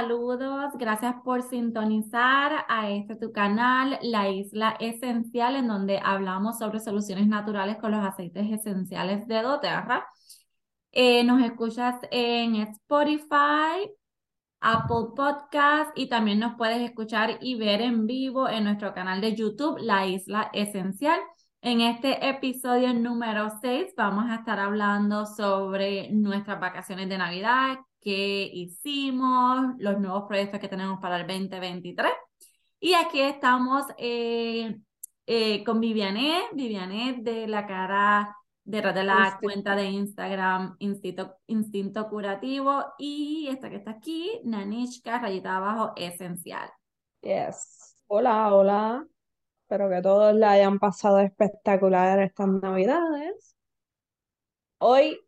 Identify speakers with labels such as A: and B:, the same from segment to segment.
A: saludos, gracias por sintonizar a este tu canal, La Isla Esencial, en donde hablamos sobre soluciones naturales con los aceites esenciales de doTERRA. Eh, nos escuchas en Spotify, Apple Podcast y también nos puedes escuchar y ver en vivo en nuestro canal de YouTube, La Isla Esencial. En este episodio número 6 vamos a estar hablando sobre nuestras vacaciones de Navidad, qué hicimos, los nuevos proyectos que tenemos para el 2023. Y aquí estamos eh, eh, con Vivianet, Vivianet de la cara detrás de la cuenta de Instagram Instinto, Instinto Curativo y esta que está aquí, Nanishka, rayita abajo, esencial.
B: Yes. Hola, hola. Espero que todos la hayan pasado espectacular estas navidades. Hoy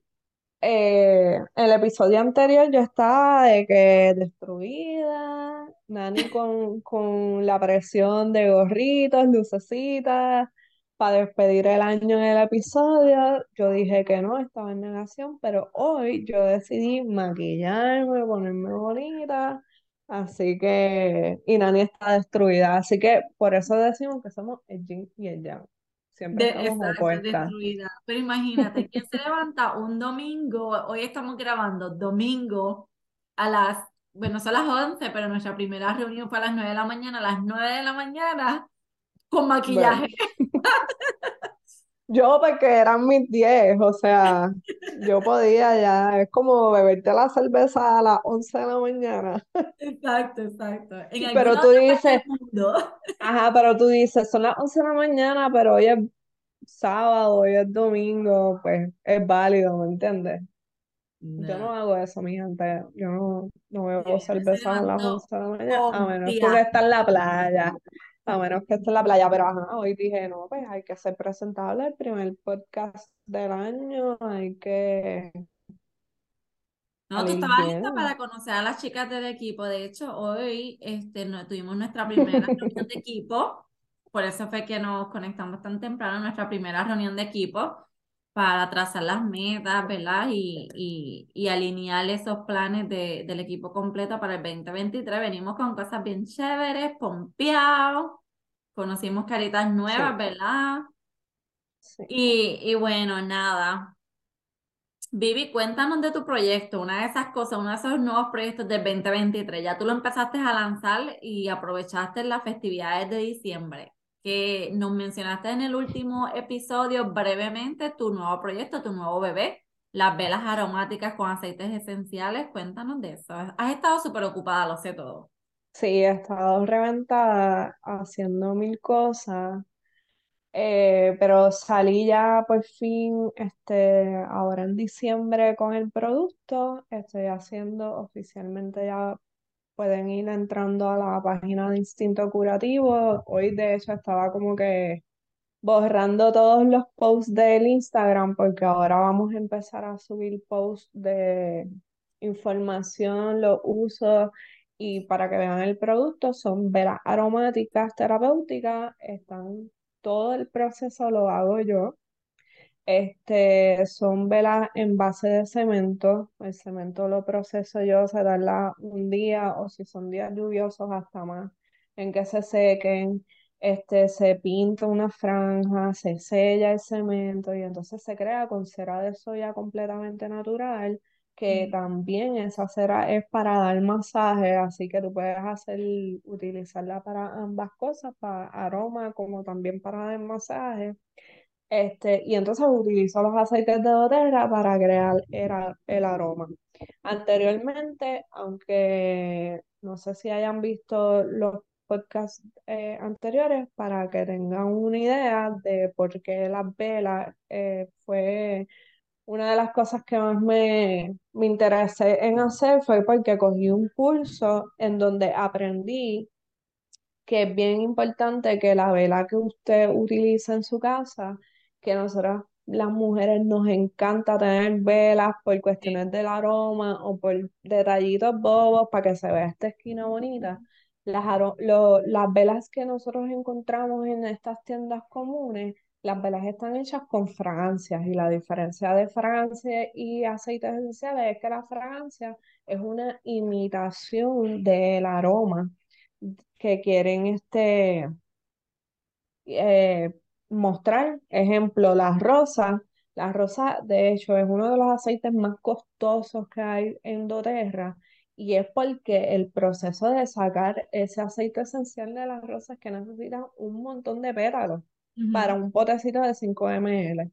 B: eh, el episodio anterior yo estaba de que destruida, Nani con, con la presión de gorritos, lucecitas, para despedir el año en el episodio. Yo dije que no, estaba en negación, pero hoy yo decidí maquillarme, ponerme bonita, así que, y Nani está destruida, así que por eso decimos que somos el yin y el yang. Siempre
A: de,
B: estamos
A: destruida. Pero imagínate, ¿quién se levanta un domingo? Hoy estamos grabando domingo a las, bueno, son las 11, pero nuestra primera reunión fue a las 9 de la mañana, a las 9 de la mañana, con maquillaje.
B: Yo porque eran mis 10, o sea, yo podía ya, es como beberte la cerveza a las 11 de la mañana.
A: Exacto, exacto.
B: pero tú dices, ajá, pero tú dices, son las 11 de la mañana, pero hoy es sábado, hoy es domingo, pues es válido, ¿me entiendes? Yo no hago eso, mi gente. Yo no, no bebo cerveza a las 11 de la mañana, a menos que esté en la playa a menos que esté en la playa, pero ajá, hoy dije, no, pues hay que ser presentable, el primer podcast del año, hay que...
A: No, tú estabas lista para conocer a las chicas del equipo, de hecho, hoy este, no, tuvimos nuestra primera reunión de equipo, por eso fue que nos conectamos tan temprano, nuestra primera reunión de equipo, para trazar las metas, ¿verdad? Y, y, y alinear esos planes de, del equipo completo para el 2023. Venimos con cosas bien chéveres, pompeados, conocimos caritas nuevas, ¿verdad? Sí. Y, y bueno, nada. Vivi, cuéntanos de tu proyecto, una de esas cosas, uno de esos nuevos proyectos del 2023. Ya tú lo empezaste a lanzar y aprovechaste las festividades de diciembre que nos mencionaste en el último episodio brevemente tu nuevo proyecto, tu nuevo bebé, las velas aromáticas con aceites esenciales. Cuéntanos de eso. Has estado súper ocupada, lo sé todo.
B: Sí, he estado reventada haciendo mil cosas, eh, pero salí ya por fin, este, ahora en diciembre con el producto. Estoy haciendo oficialmente ya pueden ir entrando a la página de Instinto Curativo. Hoy de hecho estaba como que borrando todos los posts del Instagram porque ahora vamos a empezar a subir posts de información, los usos y para que vean el producto son velas aromáticas terapéuticas, están todo el proceso lo hago yo. Este, son velas en base de cemento. El cemento lo proceso yo, se darla un día o si son días lluviosos hasta más, en que se sequen. Este, se pinta una franja, se sella el cemento y entonces se crea con cera de soya completamente natural, que también esa cera es para dar masaje, así que tú puedes hacer, utilizarla para ambas cosas, para aroma como también para dar masaje. Este, y entonces utilizo los aceites de doTERRA para crear el, aroma. Anteriormente, aunque no sé si hayan visto los podcasts eh, anteriores, para que tengan una idea de por qué las velas eh, fue una de las cosas que más me, me interesé en hacer, fue porque cogí un curso en donde aprendí que es bien importante que la vela que usted utiliza en su casa que nosotras las mujeres nos encanta tener velas por cuestiones del aroma o por detallitos bobos para que se vea esta esquina bonita. Las, las velas que nosotros encontramos en estas tiendas comunes Las velas están hechas con fragancias y la diferencia de fragancia y aceites esenciales es que la fragancia es una imitación del aroma que quieren este, eh, mostrar. Ejemplo, las rosas. La rosa, de hecho, es uno de los aceites más costosos que hay en doTERRA y es porque el proceso de sacar ese aceite esencial de las rosas que necesita un montón de pétalos para un potecito de 5 ml.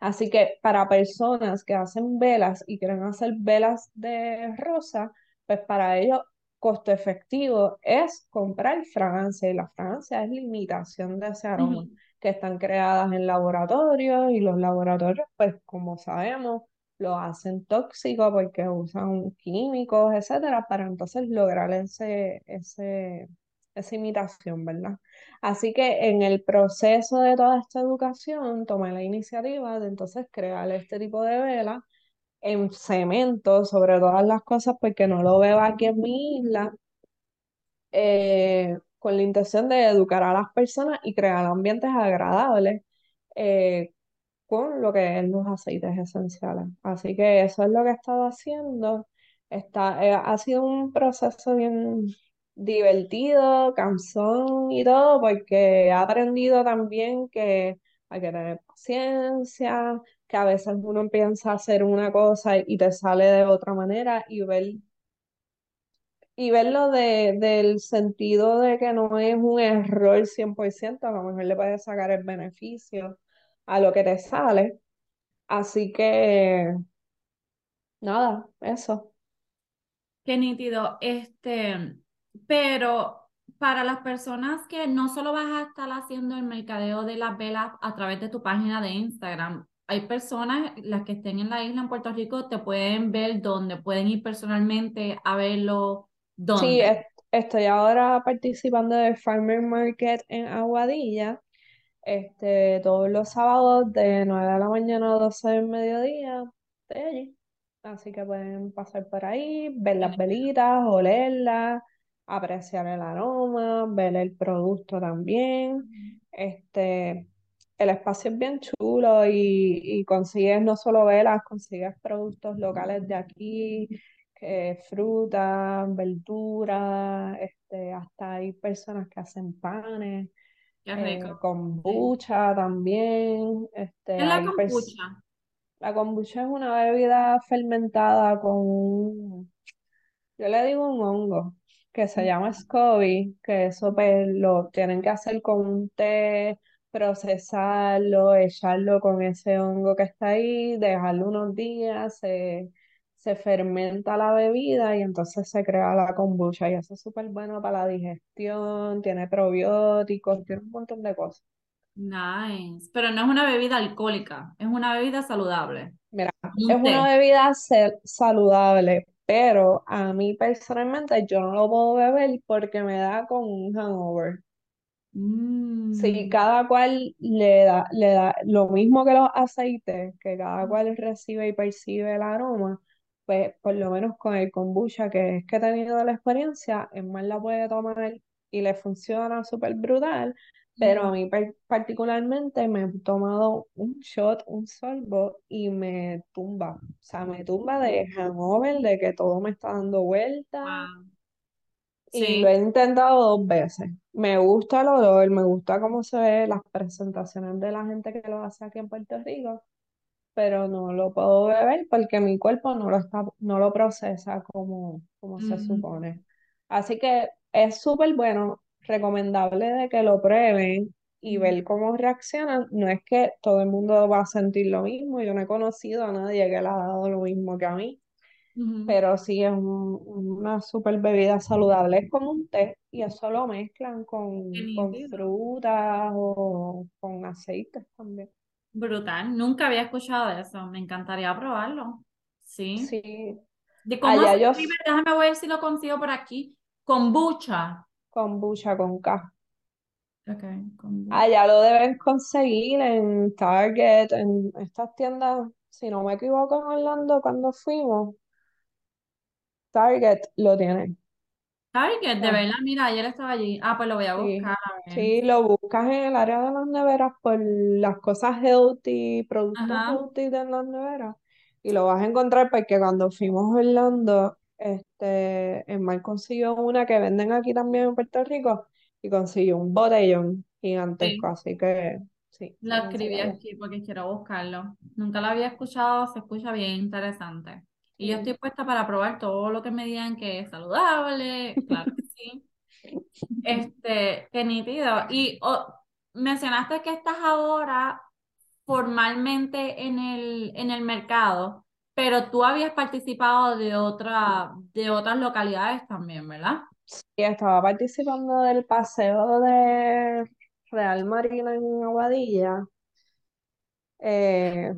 B: Así que para personas que hacen velas y quieren hacer velas de rosa, pues para ellos costo efectivo es comprar fragancia y la fragancia es la imitación de ese aroma que están creadas en laboratorios y los laboratorios, pues como sabemos, lo hacen tóxico porque usan químicos, etcétera, para entonces lograr ese, ese, esa imitación, ¿verdad? Así que en el proceso de toda esta educación tomé la iniciativa de entonces crear este tipo de vela en cemento sobre todas las cosas porque no lo veo aquí en mi isla eh, con la intención de educar a las personas y crear ambientes agradables eh, con lo que es los aceites esenciales. Así que eso es lo que he estado haciendo. Está, eh, ha sido un proceso bien divertido, cansón y todo, porque he aprendido también que hay que tener paciencia, que a veces uno piensa hacer una cosa y te sale de otra manera y ver y verlo de, del sentido de que no es un error 100%, a lo mejor le puedes sacar el beneficio a lo que te sale. Así que, nada, eso.
A: Qué nítido. Este, pero para las personas que no solo vas a estar haciendo el mercadeo de las velas a través de tu página de Instagram, hay personas, las que estén en la isla en Puerto Rico, te pueden ver dónde, pueden ir personalmente a verlo,
B: Sí,
A: dónde.
B: es- estoy ahora participando del Farmer Market en Aguadilla, este, todos los sábados de 9 de la mañana a 12 del mediodía. Estoy allí. Así que pueden pasar por ahí, ver las velitas, olerlas, apreciar el aroma, ver el producto también. Este, el espacio es bien chulo y, y consigues no solo velas, consigues productos locales de aquí, que frutas, verduras, este, hasta hay personas que hacen panes,
A: Qué
B: eh,
A: rico. Sí.
B: kombucha también,
A: ¿Qué
B: este,
A: es la kombucha?
B: la kombucha es una bebida fermentada con un, yo le digo un hongo que se llama SCOBY, que eso pues lo tienen que hacer con un té, procesarlo, echarlo con ese hongo que está ahí, dejarlo unos días, se, se fermenta la bebida y entonces se crea la kombucha y eso es súper bueno para la digestión, tiene probióticos, tiene un montón de cosas.
A: Nice. Pero no es una bebida alcohólica, es una bebida saludable.
B: Mira, es
A: Un
B: una bebida saludable, pero a mí personalmente yo no lo puedo beber porque me da como un hangover. Sí,
A: Mm,
B: cada cual le da, le da lo mismo que los aceites, que cada cual recibe y percibe el aroma, pues por lo menos con el kombucha, que es que he tenido la experiencia, es más la puede tomar y le funciona súper brutal, pero a mí par- particularmente me he tomado un shot, un sorbo y me tumba, o sea, me tumba de hangover, de que todo me está dando vueltas
A: Wow.
B: y lo he intentado dos veces. Me gusta el olor, me gusta cómo se ve las presentaciones de la gente que lo hace aquí en Puerto Rico, pero no lo puedo beber porque mi cuerpo no lo está, no lo procesa como, como se supone. Así que es súper bueno, recomendable de que lo prueben y ver cómo reaccionan. No es que todo el mundo va a sentir lo mismo, yo no he conocido a nadie que le ha dado lo mismo que a mí pero sí es un- una super bebida saludable. Es como un té y eso lo mezclan con, con frutas o con aceites también.
A: Brutal. Nunca había escuchado de eso. Me encantaría probarlo. Sí.
B: Sí,
A: ¿De cómo
B: allá yo?
A: Déjame ver si lo consigo por aquí. Kombucha.
B: Kombucha con K.
A: Ok, kombucha.
B: Allá lo deben conseguir en Target, en estas tiendas, si no me equivoco, en Orlando cuando fuimos, Target lo tiene.
A: ¿Sabes qué? De
B: Ah,
A: verdad, mira, ayer estaba allí. Ah, pues lo voy a
B: Sí,
A: buscar, a ver.
B: sí, lo buscas en el área de las neveras por las cosas healthy, productos
A: Ajá,
B: healthy de las neveras, y lo vas a encontrar porque cuando fuimos a Orlando, este, el Mar consiguió una que venden aquí también en Puerto Rico, y consiguió un botellón gigantesco,
A: sí.
B: así que sí,
A: Lo escribí aquí porque quiero buscarlo. Nunca lo había escuchado, se escucha bien interesante. Y yo estoy puesta para probar todo lo que me digan que es saludable, claro que sí. Este, qué nítido. Y oh, mencionaste que estás ahora formalmente en el, en el mercado, pero tú habías participado de otra, de otras localidades también, ¿verdad?
B: Y estaba participando del paseo de Real Marina en Aguadilla. Eh,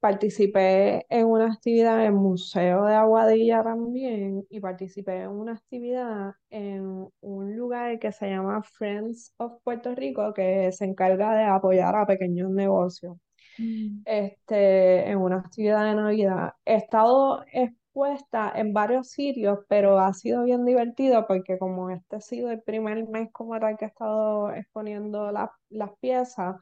B: participé en una actividad en el Museo de Aguadilla también y participé en una actividad en un lugar que se llama Friends of Puerto Rico que se encarga de apoyar a pequeños negocios
A: Mm.
B: este, en una actividad de Navidad. He estado expuesta en varios sitios, pero ha sido bien divertido porque como este ha sido el primer mes como tal que he estado exponiendo la- las piezas,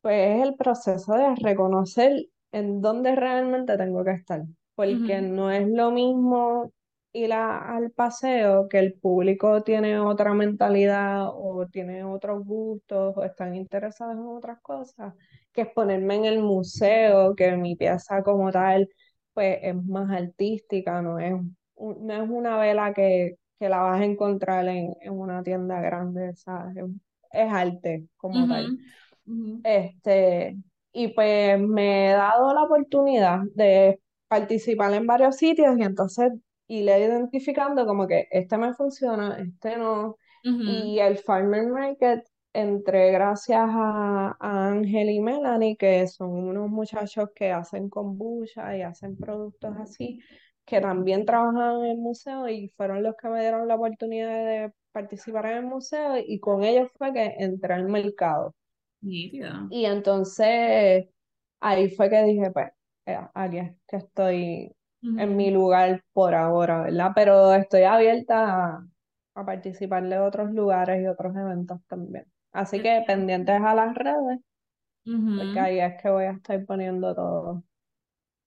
B: pues es el proceso de reconocer en dónde realmente tengo que estar, porque no es lo mismo ir a- al paseo que el público tiene otra mentalidad o tiene otros gustos o están interesados en otras cosas que exponerme en el museo, que mi pieza como tal, pues es más artística, no es, no es una vela que, que la vas a encontrar en, en una tienda grande, ¿sabes? Es, es arte como tal. Este, y pues me he dado la oportunidad de participar en varios sitios y entonces y le identificando como que este me funciona, este no.
A: Ujú,
B: Y el Farmer Market entré gracias a, a Ángel y Melanie, que son unos muchachos que hacen kombucha y hacen productos así, que también trabajan en el museo y fueron los que me dieron la oportunidad de participar en el museo y con ellos fue que entré al mercado.
A: nítido.
B: Y entonces ahí fue que dije, pues, eh, aquí es que estoy en mi lugar por ahora, ¿verdad? Pero estoy abierta a, a participar de otros lugares y otros eventos también. Así que pendientes a las redes, porque ahí es que voy a estar poniendo todo.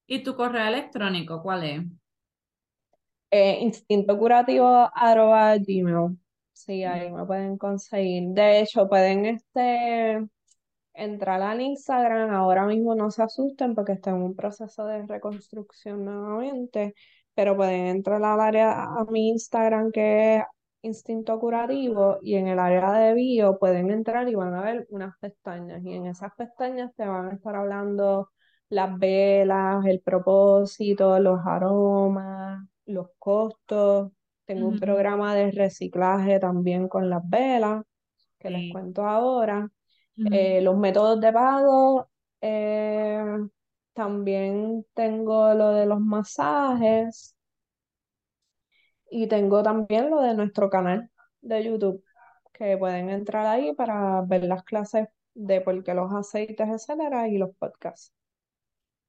A: ¿Y tu correo electrónico cuál es?
B: Eh, instinto curativo arroba gmail. Sí, ahí me pueden conseguir. De hecho, pueden este entrar al Instagram, ahora mismo no se asusten porque está en un proceso de reconstrucción nuevamente, pero pueden entrar al área a mi Instagram que es Instinto Curativo y en el área de bio pueden entrar y van a ver unas pestañas. Y en esas pestañas te van a estar hablando las velas, el propósito, los aromas, los costos. Tengo un programa de reciclaje también con las velas que les cuento ahora. Eh, los métodos de pago, eh, también tengo lo de los masajes y tengo también lo de nuestro canal de YouTube, que pueden entrar ahí para ver las clases de por qué los aceites, etcétera, y los podcasts.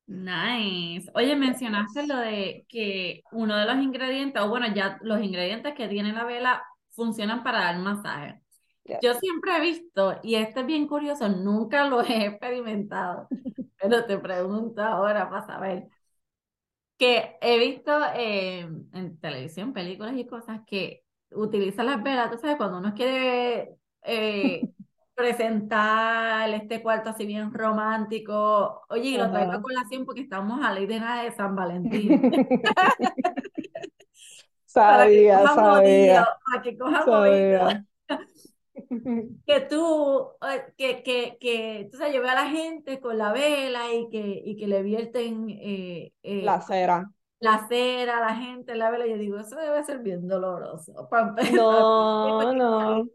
A: Nice. Oye, mencionaste lo de que uno de los ingredientes, o bueno, ya los ingredientes que tiene la vela funcionan para dar masaje. Yo siempre he visto, y este es bien curioso, nunca lo he experimentado, pero te pregunto ahora para saber, que he visto eh, en televisión, películas y cosas que utilizan las velas, tú sabes, cuando uno quiere eh, presentar este cuarto así bien romántico, oye, y lo traigo a colación porque estamos a de nada de San Valentín, para que
B: Sabía,
A: coja movido,
B: sabía,
A: para que coja movido.
B: sabía.
A: que tú, eh, que, que, que, yo veo a la gente con la vela y que, y que le vierten eh,
B: La
A: eh,
B: cera.
A: la cera a la gente en la vela. Yo digo, eso debe ser bien doloroso.
B: No, no.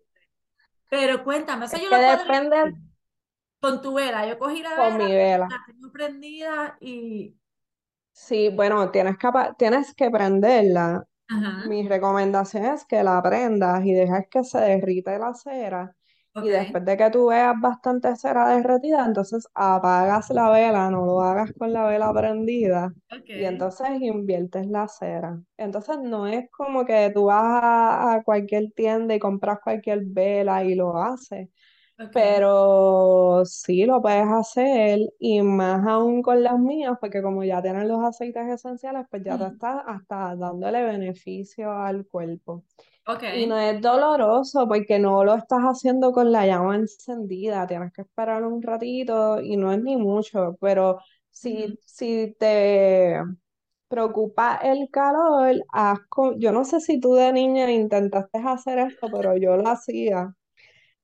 A: Pero cuéntame, eso
B: Es
A: yo
B: que
A: lo puedo
B: depende
A: con tu vela. Yo cogí la
B: con
A: vela,
B: mi vela.
A: la tengo prendida y...
B: Sí, bueno, tienes que, tienes que prenderla.
A: Ajá.
B: Mi recomendación es que la prendas y dejas que se derrita la cera Y después de que tú veas bastante cera derretida, entonces apagas la vela, no lo hagas con la vela prendida. Y entonces inviertes la cera. Entonces no es como que tú vas a, a cualquier tienda y compras cualquier vela y lo haces. Pero sí lo puedes hacer y más aún con las mías, porque como ya tienen los aceites esenciales, pues ya te estás hasta dándole beneficio al cuerpo. Y no es doloroso porque no lo estás haciendo con la llama encendida, tienes que esperar un ratito y no es ni mucho, pero si, si te preocupa el calor, yo no sé si tú de niña intentaste hacer esto, pero yo lo hacía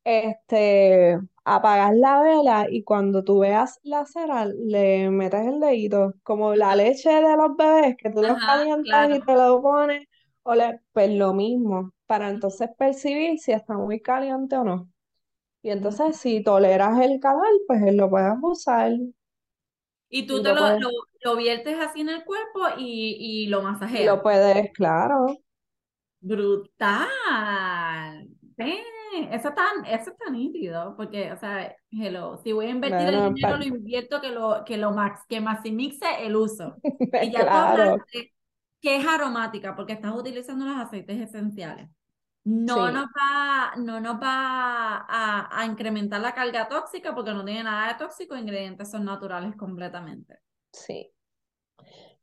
B: este, apagas la vela y cuando tú veas la cera, le metes el dedito, como la leche de los bebés, que tú los calientas y te lo pones, o le, pues lo mismo, para entonces percibir si está muy caliente o no. Y entonces, si toleras el calor, pues lo puedes usar.
A: Y tú te lo, lo, viertes así en el cuerpo y, y lo masajeas.
B: lo puedes, claro.
A: Brutal. Eso está, eso está nítido, porque, o sea, hello, si voy a invertir el dinero, lo invierto que lo, que lo max, que maximice el uso. y ya claro. que es aromática, porque estás utilizando los aceites esenciales. No, nos va, no nos va a, a, incrementar la carga tóxica porque no tiene nada de tóxico, ingredientes son naturales completamente.
B: Sí.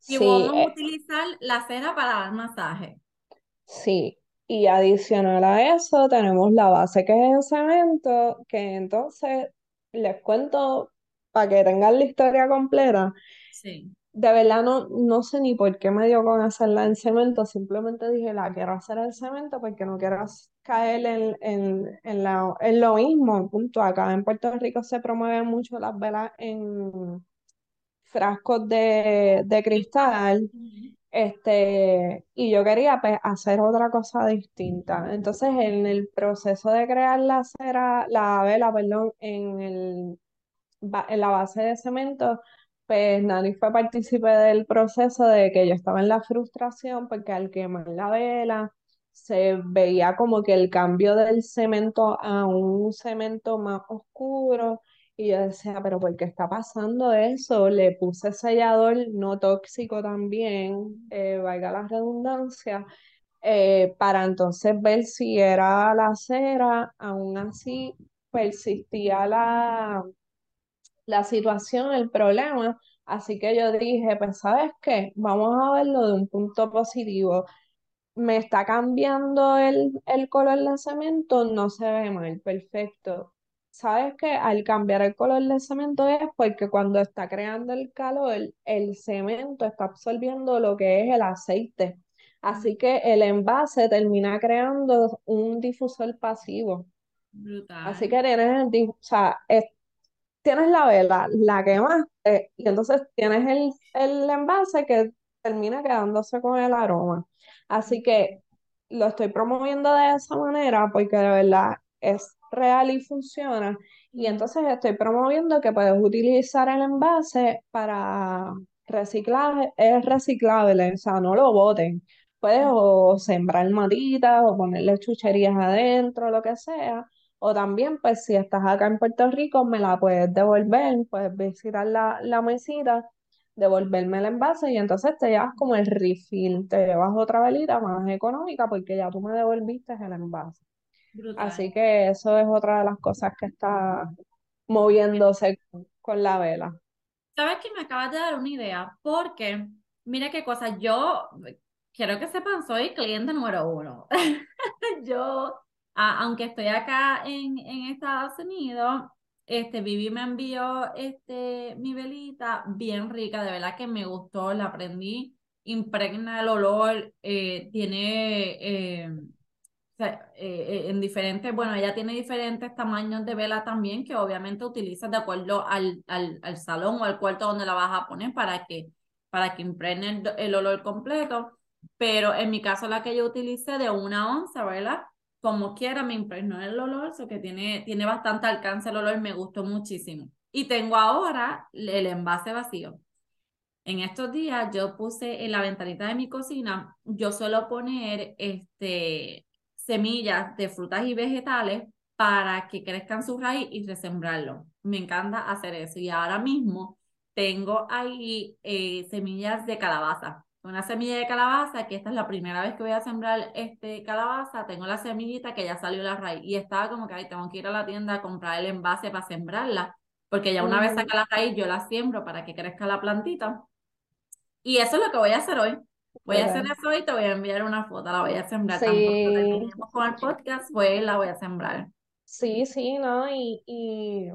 A: Y vamos a eh utilizar la cera para dar masaje.
B: Sí, y adicional a eso, tenemos la base que es el cemento, que entonces les cuento para que tengan la historia completa.
A: Sí.
B: De verdad no, no sé ni por qué me dio con hacerla en cemento, simplemente dije, la quiero hacer en cemento porque no quiero caer en, en, en, la, en lo mismo, punto. Acá en Puerto Rico se promueven mucho las velas en frascos de, de cristal. Este, y yo quería pues, hacer otra cosa distinta. Entonces, en el proceso de crear la cera, la vela, perdón, en, el, en la base de cemento, pues Nani fue partícipe del proceso de que yo estaba en la frustración porque al quemar la vela se veía como que el cambio del cemento a un cemento más oscuro y yo decía, pero ¿por qué está pasando eso? Le puse sellador no tóxico también, eh, valga la redundancia, eh, para entonces ver si era la cera, aún así persistía la, la situación, el problema. Así que yo dije, pues sabes qué, vamos a verlo de un punto positivo. Me está cambiando el, el color del cemento, no se ve mal, perfecto sabes que al cambiar el color del cemento es porque cuando está creando el calor, el cemento está absorbiendo lo que es el aceite. Así que el envase termina creando un difusor pasivo.
A: Brutal.
B: Así que tienes, el, o sea, tienes la vela, la quemaste y entonces tienes el, el envase que termina quedándose con el aroma. Así que lo estoy promoviendo de esa manera porque de verdad es real y funciona. Y entonces estoy promoviendo que puedes utilizar el envase para reciclaje, es reciclable, o sea, no lo boten. Puedes o sembrar matitas o ponerle chucherías adentro, lo que sea. O también, pues, si estás acá en Puerto Rico, me la puedes devolver, puedes visitar la, la mesita, devolverme el envase y entonces te llevas como el refill, te llevas otra velita más económica porque ya tú me devolviste el envase. Así que eso es otra de las cosas que está moviéndose con la vela.
A: ¿Sabes que me acabas de dar una idea? Porque, mira qué cosa, yo quiero que sepan, soy cliente número uno. yo, aunque estoy acá en, en Estados Unidos, este, Vivi me envió este, mi velita bien rica, de verdad que me gustó, la aprendí, impregna el olor, eh, tiene... Eh, eh, eh, en diferentes, bueno, ella tiene diferentes tamaños de vela también que obviamente utilizas de acuerdo al, al, al, salón o al cuarto donde la vas a poner para que, para que impregne el, olor completo. Pero en mi caso la que yo utilicé de una onza, ¿verdad? Como quiera me impregnó el olor, eso que tiene, tiene bastante alcance el olor, me gustó muchísimo. Y tengo ahora el envase vacío. En estos días yo puse en la ventanita de mi cocina, yo suelo poner este semillas de frutas y vegetales para que crezcan su raíz y resembrarlo. Me encanta hacer eso. Y ahora mismo tengo ahí eh, semillas de calabaza. Una semilla de calabaza, que esta es la primera vez que voy a sembrar este calabaza, tengo la semillita que ya salió la raíz y estaba como que ahí tengo que ir a la tienda a comprar el envase para sembrarla, porque ya una vez saca la raíz yo la siembro para que crezca la plantita. Y eso es lo que voy a hacer hoy. Voy a hacer eso y te voy a enviar una foto, la voy a sembrar. Sí. con el podcast, pues la voy a sembrar.
B: Sí, sí, ¿no? Y, y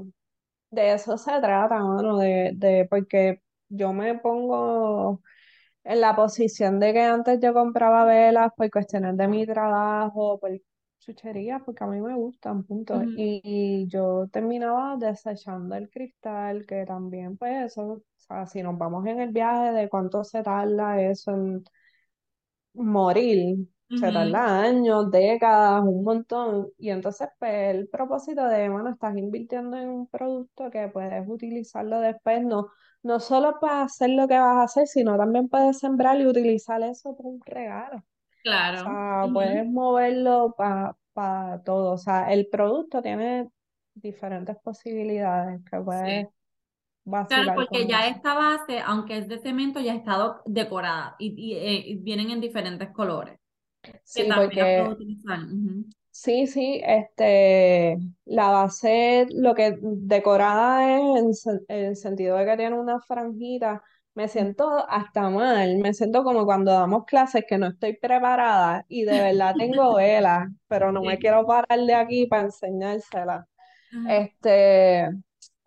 B: de eso se trata, mano, de, de, porque yo me pongo en la posición de que antes yo compraba velas por cuestiones de mi trabajo, por chucherías, porque a mí me gustan, punto. y, yo terminaba desechando el cristal, que también, pues, eso, sea, si nos vamos en el viaje de cuánto se tarda eso en morir, se tarda años, décadas, un montón. Y entonces, pues, el propósito de, bueno, estás invirtiendo en un producto que puedes utilizarlo después, no, no solo para hacer lo que vas a hacer, sino también puedes sembrar y utilizar eso para un regalo.
A: Claro.
B: O sea, puedes moverlo para todo. O sea, el producto tiene diferentes posibilidades que puedes
A: Claro, porque ya esta base, aunque es de cemento, ya ha estado decorada y, eh, vienen en diferentes colores.
B: Sí, porque... Sí, sí, este, la base, lo que decorada es en, el sentido de que tiene una franjita, me siento hasta mal, me siento como cuando damos clases que no estoy preparada y de verdad tengo velas, pero no me quiero parar de aquí para enseñársela. Este,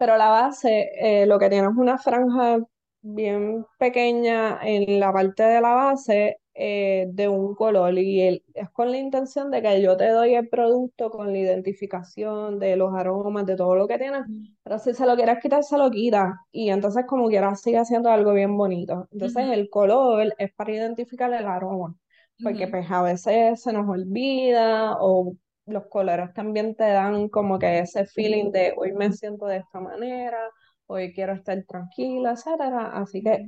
B: pero la base, eh, lo que tiene es una franja bien pequeña en la parte de la base eh, de un color y es con la intención de que yo te doy el producto con la identificación de los aromas, de todo lo que tiene, pero si se lo quieres quitar, se lo quita y entonces como quieras sigue siendo algo bien bonito. Entonces el color es para identificar el aroma, porque pues a veces se nos olvida o los colores también te dan como que ese feeling de hoy me siento de esta manera, hoy quiero estar tranquila, etcétera. Así que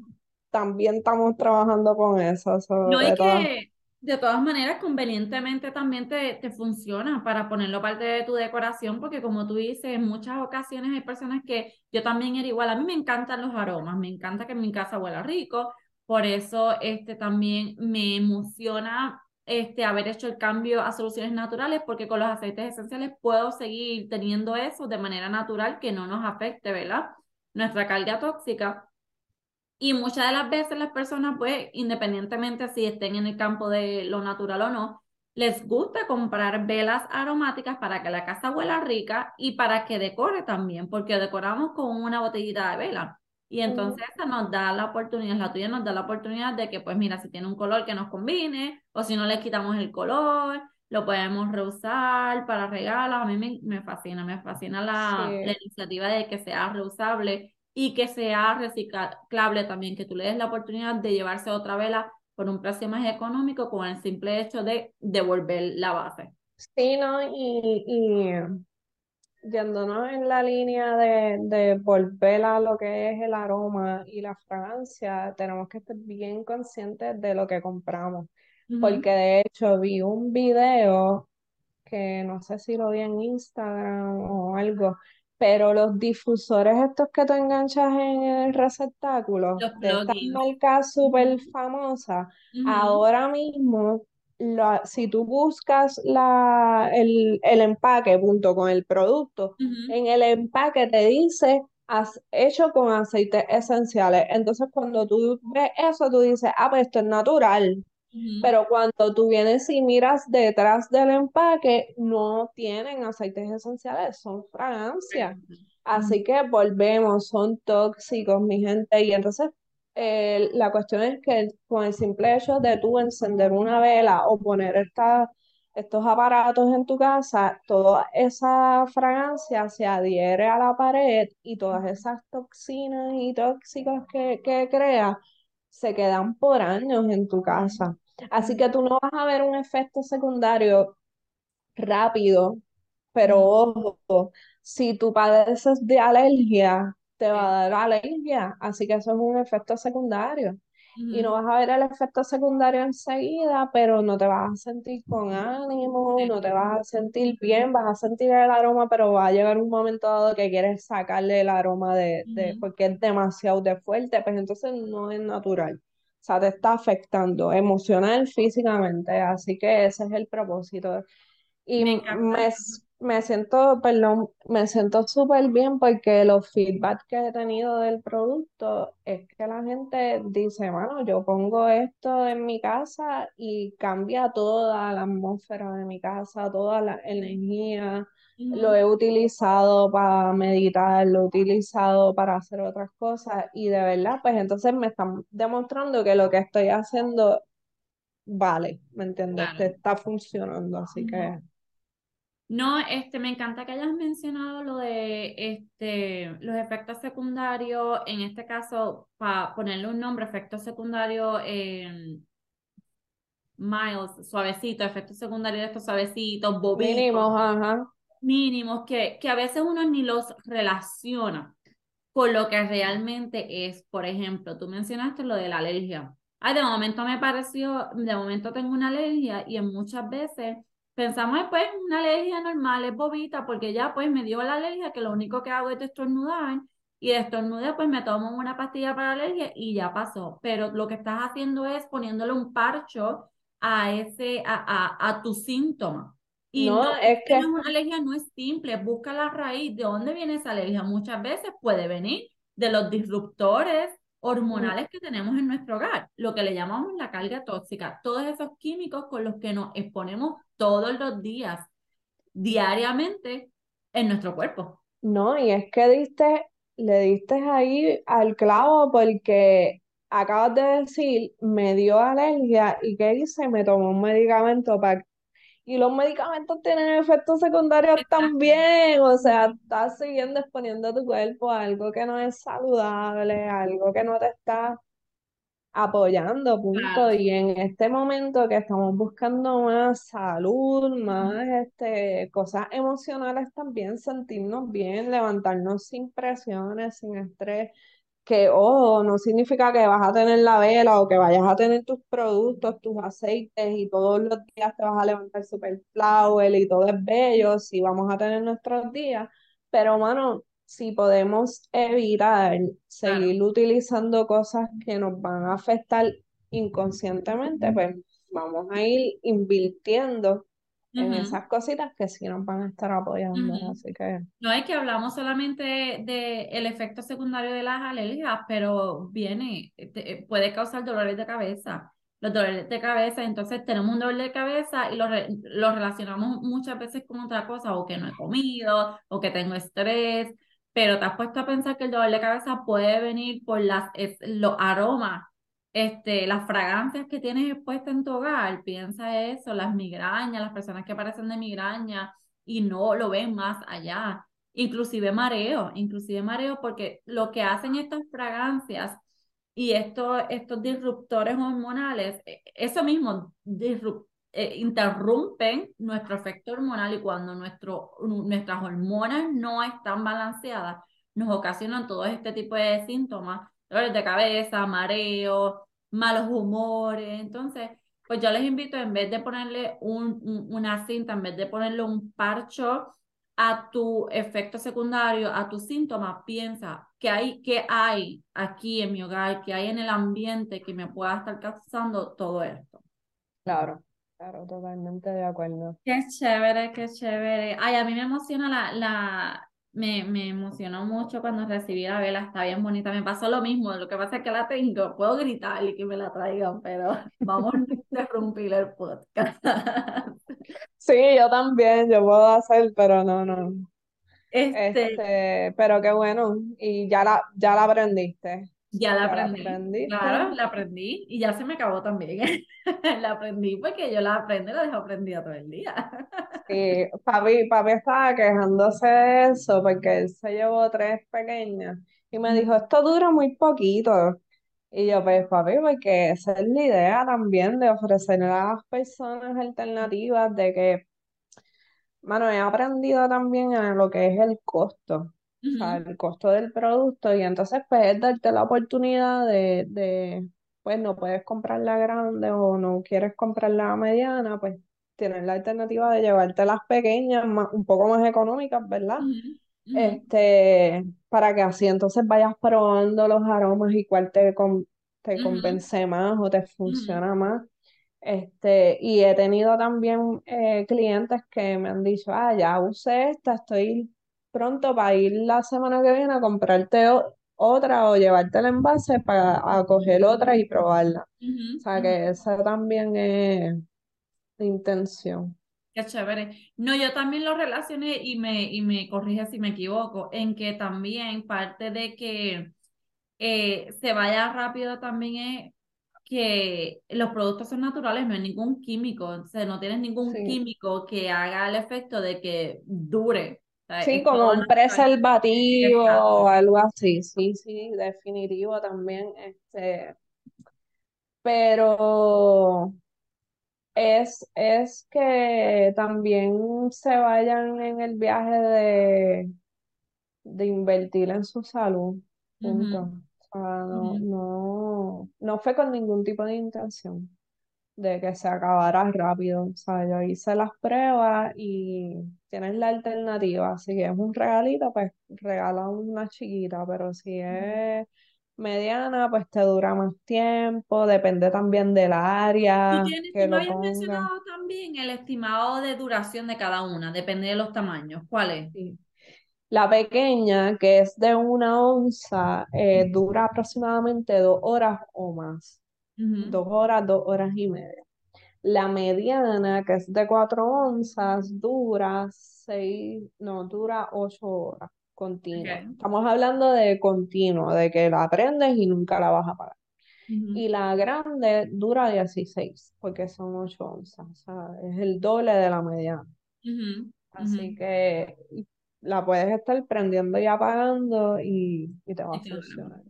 B: también estamos trabajando con eso.
A: no hay que, de todas maneras, convenientemente también te, te, funciona para ponerlo parte de tu decoración, porque como tú dices, en muchas ocasiones hay personas que yo también era igual. A mí me encantan los aromas, me encanta que en mi casa huela rico. Por eso este, también me emociona este, haber hecho el cambio a soluciones naturales, porque con los aceites esenciales puedo seguir teniendo eso de manera natural que no nos afecte, ¿verdad? Nuestra carga tóxica. Y muchas de las veces las personas, pues, independientemente si estén en el campo de lo natural o no, les gusta comprar velas aromáticas para que la casa huela rica y para que decore también, porque decoramos con una botellita de vela. Y entonces esa nos da la oportunidad, la tuya nos da la oportunidad de que, pues mira, si tiene un color que nos combine, o si no le quitamos el color, lo podemos reusar para regalos. A mí me, me fascina, me fascina la, la, iniciativa de que sea reusable y que sea reciclable también, que tú le des la oportunidad de llevarse otra vela por un precio más económico con el simple hecho de devolver la base.
B: Sí, ¿no? Y, y yéndonos en la línea de, de volver a lo que es el aroma y la fragancia, tenemos que estar bien conscientes de lo que compramos. Porque de hecho vi un video que no sé si lo vi en Instagram o algo, pero los difusores estos que tú enganchas en el receptáculo de estas marcas súper famosas, ahora mismo si tú buscas la, el, empaque junto con el producto, en el empaque te dice has hecho con aceites esenciales. Entonces, cuando tú ves eso, tú dices, ah, pues esto es natural. Pero cuando tú vienes y miras detrás del empaque, no tienen aceites esenciales, son fragancias. Así que volvemos, son tóxicos, mi gente. Y entonces la cuestión es que con el simple hecho de tú encender una vela o poner estos aparatos en tu casa, toda esa fragancia se adhiere a la pared y todas esas toxinas y tóxicos que, que crea se quedan por años en tu casa. Así que tú no vas a ver un efecto secundario rápido, pero ojo, si tú padeces de alergia, te va a dar alergia, así que eso es un efecto secundario. y no vas a ver el efecto secundario enseguida, pero no te vas a sentir con ánimo, no te vas a sentir bien, vas a sentir el aroma, pero va a llegar un momento dado que quieres sacarle el aroma de, de porque es demasiado de fuerte, pues entonces no es natural. O sea, te está afectando emocional, físicamente, así que ese es el propósito. Y
A: Me
B: me. Me siento, perdón, me siento súper bien porque los feedback que he tenido del producto es que la gente dice, mano, yo pongo esto en mi casa y cambia toda la atmósfera de mi casa, toda la energía. Lo he utilizado para meditar, lo he utilizado para hacer otras cosas y de verdad, pues entonces me están demostrando que lo que estoy haciendo vale, ¿me entiendes? Te está funcionando, así que...
A: No, este, me encanta que hayas mencionado lo de este, los efectos secundarios, en este caso, para ponerle un nombre, efecto secundario eh, miles, suavecito, efectos secundarios de estos suavecitos, bobitos,
B: Mínimo, ajá.
A: mínimos, que, que a veces uno ni los relaciona con lo que realmente es. Por ejemplo, tú mencionaste lo de la alergia. Ay, de momento me pareció, de momento tengo una alergia y en muchas veces pensamos, "Ay, pues una alergia normal, es bobita, porque ya pues me dio la alergia, que lo único que hago es estornudar y de estornudar pues me tomo una pastilla para alergia y ya pasó. Pero lo que estás haciendo es poniéndole un parcho a ese, a, a, a tu síntoma. Y no,
B: No, es que,
A: una alergia no es simple, busca la raíz de dónde viene esa alergia. Muchas veces puede venir de los disruptores hormonales que tenemos en nuestro hogar, lo que le llamamos la carga tóxica, todos esos químicos con los que nos exponemos todos los días, diariamente, en nuestro cuerpo.
B: no, y es que diste, le diste ahí al clavo porque acabas de decir, me dio alergia y ¿qué hice? Me tomó un medicamento para... Y los medicamentos tienen efectos secundarios también, o sea, estás siguiendo exponiendo tu cuerpo a algo que no es saludable, algo que no te está apoyando, punto. Y en este momento que estamos buscando más salud, más este, cosas emocionales también, sentirnos bien, levantarnos sin presiones, sin estrés, que, ojo, no significa que vas a tener la vela o que vayas a tener tus productos, tus aceites y todos los días te vas a levantar super flower y todo es bello, sí vamos a tener nuestros días, pero mano, si podemos evitar
A: Claro.
B: seguir utilizando cosas que nos van a afectar inconscientemente, pues vamos a ir invirtiendo en esas cositas que sí nos van a estar apoyando, así que...
A: No es que hablamos solamente de, el efecto secundario de las alergias, pero viene, te- puede causar dolores de cabeza. Los dolores de cabeza, entonces tenemos un dolor de cabeza y lo, re- lo relacionamos muchas veces con otra cosa, o que no he comido, o que tengo estrés, pero te has puesto a pensar que el dolor de cabeza puede venir por las, es, los aromas, este, las fragancias que tienes expuestas en tu hogar. Piensa eso, las migrañas, las personas que padecen de migraña y no lo ven más allá. Inclusive mareo, inclusive mareo, porque lo que hacen estas fragancias y estos, estos disruptores hormonales, eh, eso mismo eh, interrumpen nuestro efecto hormonal y cuando nuestro, nuestras hormonas no están balanceadas, nos ocasionan todo este tipo de síntomas, dolores de cabeza, mareo, malos humores. Entonces, pues yo les invito, en vez de ponerle un, un- una cinta, en vez de ponerle un parcho a tu efecto secundario, a tus síntomas, piensa qué hay, qué hay aquí en mi hogar, qué hay en el ambiente que me pueda estar causando todo esto.
B: Claro, claro, totalmente de acuerdo.
A: Qué chévere, qué chévere. Ay, a mí me emociona la, la, me, me emocionó mucho cuando recibí la vela, está bien bonita. Me pasó lo mismo, lo que pasa es que la tengo, puedo gritar y que me la traigan, pero vamos a interrumpir el podcast.
B: Sí, yo también, yo puedo hacer, pero no, no.
A: Este,
B: Este, pero qué bueno, y ya la, ya la aprendiste,
A: Ya la aprendí, claro, la aprendí y ya se me acabó también. La aprendí porque yo la aprendo y la dejo aprendida todo el día.
B: Y papi, papi estaba quejándose de eso porque él se llevó tres pequeñas y me dijo, esto dura muy poquito. Y yo, pues papi, porque esa es la idea también de ofrecerle a las personas alternativas de que Mano, he aprendido también a lo que es el costo, o sea, el costo del producto y entonces pues es darte la oportunidad de, de, pues no puedes comprar la grande o no quieres comprar la mediana, pues tienes la alternativa de llevarte las pequeñas, un poco más económicas, ¿verdad? Este, para que así entonces vayas probando los aromas y cuál te, te convence más o te funciona más. Este, y he tenido también eh, clientes que me han dicho, ah, ya usé esta, estoy pronto para ir la semana que viene a comprarte otra o llevarte el envase para coger otra y probarla. o sea que esa también es la intención.
A: Qué chévere. No, yo también lo relacioné y me, y me corrige si me equivoco, en que también parte de que eh, se vaya rápido también es que los productos son naturales, no hay ningún químico, o sea, no tienes ningún químico que haga el efecto de que dure.
B: Sí, como un preservativo o algo así, sí, sí, definitivo también. Este, pero es, es que también se vayan en el viaje de, de invertir en su salud. Punto. no, no, no fue con ningún tipo de intención de que se acabara rápido. O sea, yo hice las pruebas y tienes la alternativa. Si es un regalito, pues regala una chiquita, pero si es mediana, pues te dura más tiempo, depende también del área.
A: Tú, tienes, que habías mencionado también el estimado de duración de cada una, depende de los tamaños. ¿Cuál es?
B: La pequeña, que es de una onza, eh, dura aproximadamente dos horas o más. Dos horas, dos horas y media. La mediana, que es de cuatro onzas, dura seis, no, dura ocho horas continua. Estamos hablando de continuo, de que la aprendes y nunca la vas a pagar. Y la grande dura 16, porque son 8 onzas, o sea, es el doble de la mediana. Así que la puedes estar prendiendo y apagando y, te va a funcionar.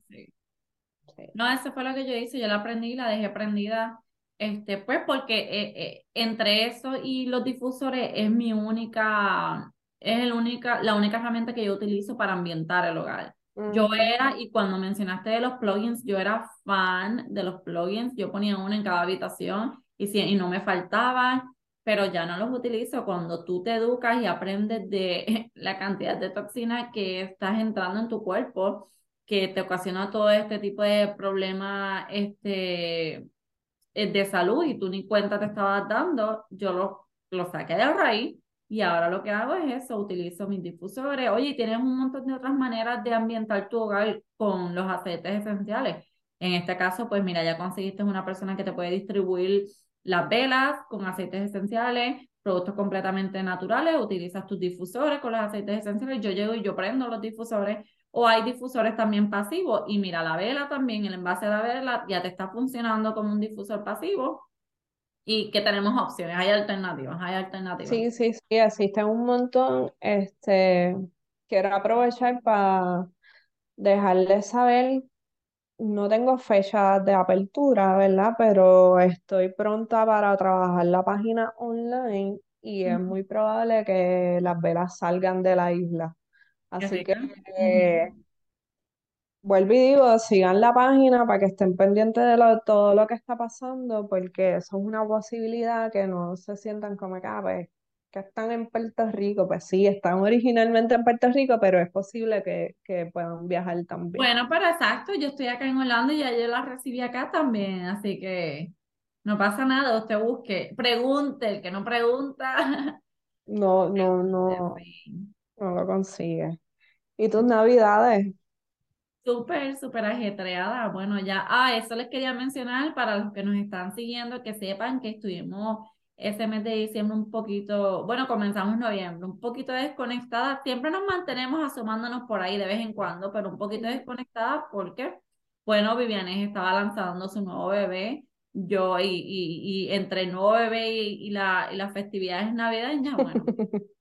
A: No, eso fue lo que yo hice, yo la aprendí, la dejé prendida, este, pues porque eh, eh, entre eso y los difusores es mi única es el única, la única herramienta que yo utilizo para ambientar el hogar. Yo era, y cuando mencionaste de los plugins, yo era fan de los plugins, yo ponía uno en cada habitación y, si, y no me faltaban, pero ya no los utilizo. Cuando tú te educas y aprendes de la cantidad de toxinas que estás entrando en tu cuerpo, que te ocasiona todo este tipo de problemas este, eh, de salud y tú ni cuenta te estabas dando, yo lo, lo saqué de raíz y ahora lo que hago es eso, utilizo mis difusores. Oye, tienes un montón de otras maneras de ambientar tu hogar con los aceites esenciales. En este caso, pues mira, ya conseguiste una persona que te puede distribuir las velas con aceites esenciales, productos completamente naturales, utilizas tus difusores con los aceites esenciales, yo llego y yo prendo los difusores, o hay difusores también pasivos, y mira, la vela también, el envase de la vela ya te está funcionando como un difusor pasivo, y que tenemos opciones, hay alternativas, hay alternativas.
B: Sí, sí, sí, existen un montón. Este, quiero aprovechar para dejarles saber, no tengo fecha de apertura, ¿verdad? Pero estoy pronta para trabajar la página online y es muy probable que las velas salgan de la isla. Así que vuelvo y digo, sigan la página para que estén pendientes de todo lo que está pasando, porque eso es una posibilidad que no se sientan como que, ah, pues, que están en Puerto Rico. Pues sí, están originalmente en Puerto Rico, pero es posible que, que puedan viajar también.
A: Bueno, pero exacto, yo estoy acá en Holanda y ya yo la recibí acá también, así que no pasa nada, usted busque, pregunte, el que no pregunta.
B: No, no, no, no lo consigue. ¿Y tus navidades?
A: Súper, súper ajetreada. Bueno, ya, ah, eso les quería mencionar para los que nos están siguiendo, que sepan que estuvimos ese mes de diciembre un poquito, bueno, comenzamos noviembre, un poquito desconectada. Siempre nos mantenemos asomándonos por ahí de vez en cuando, pero un poquito desconectada porque, bueno, Vivianes estaba lanzando su nuevo bebé. Yo, y, y, y entre el nuevo bebé y, la, y las festividades navideñas, bueno,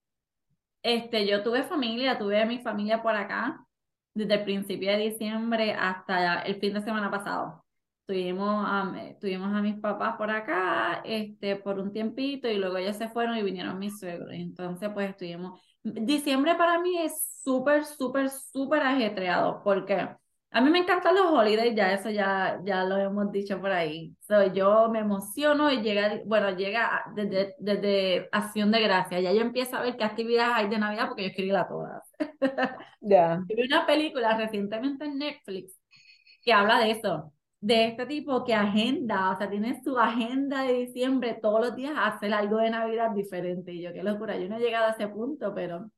A: este, yo tuve familia, tuve a mi familia por acá desde el principio de diciembre hasta el fin de semana pasado. Tuvimos a, tuvimos a mis papás por acá este, por un tiempito y luego ellos se fueron y vinieron mis suegros. Entonces, pues estuvimos. Diciembre para mí es súper, súper, súper ajetreado porque A mí me encantan los holidays, ya eso ya, ya lo hemos dicho por ahí. So, yo me emociono y llega, bueno, llega desde, desde Acción de Gracia. Ya yo empiezo a ver qué actividades hay de Navidad porque yo quiero a todas.
B: Ya.
A: Vi una película recientemente en Netflix que habla de eso, de este tipo que agenda, o sea, tiene su agenda de diciembre todos los días hacer algo de Navidad diferente. Y yo, qué locura, yo no he llegado a ese punto, pero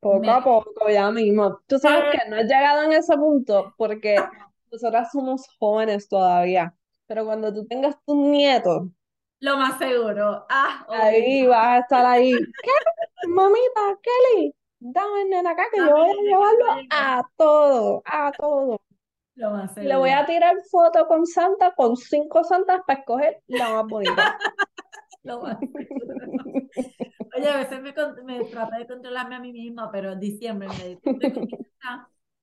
B: Poco a poco, ya mismo. Tú sabes que no he llegado en ese punto porque nosotras somos jóvenes todavía. Pero cuando tú tengas tus nietos,
A: lo más seguro. Ah,
B: ahí vas a estar ahí. ¿Qué? Mamita, Kelly, dame nena acá que yo voy a llevarlo a todo, a todo.
A: Lo más seguro.
B: Le voy a tirar foto con Santa, con cinco santas para escoger la más bonita.
A: lo más seguro. Oye, a veces me, me de controlarme a mí misma, pero en diciembre,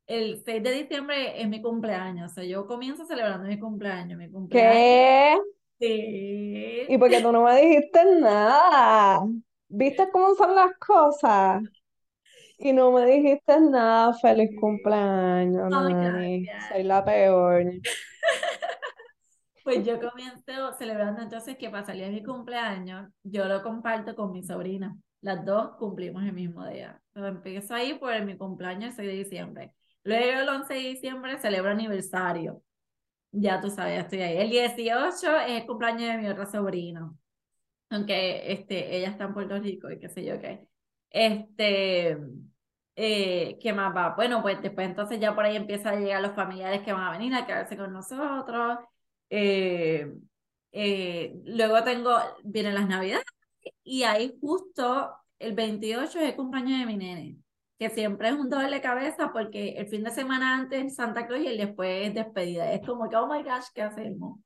A: el 6 de diciembre es mi cumpleaños, o sea, yo comienzo celebrando mi cumpleaños, mi cumpleaños.
B: ¿Qué? Sí. ¿Y porque tú no me dijiste nada? ¿Viste cómo son las cosas? Y no me dijiste nada, feliz cumpleaños, Nani. Soy la peor.
A: Pues yo comienzo celebrando entonces que para salir de mi cumpleaños, yo lo comparto con mi sobrina. Las dos cumplimos el mismo día. Entonces empiezo ahí por mi cumpleaños el 6 de diciembre. Luego el 11 de diciembre celebro aniversario. Ya tú sabes, estoy ahí. El 18 es el cumpleaños de mi otra sobrina. Aunque este, ella está en Puerto Rico y qué sé yo qué. Este, eh, ¿qué más va? Bueno, pues después entonces ya por ahí empiezan a llegar los familiares que van a venir a quedarse con nosotros. Eh, eh, luego tengo, vienen las navidades y ahí justo el 28 es el cumpleaños de mi nene, que siempre es un doble cabeza porque el fin de semana antes Santa Cruz y el después es despedida. Es como que, oh my gosh, ¿qué hacemos?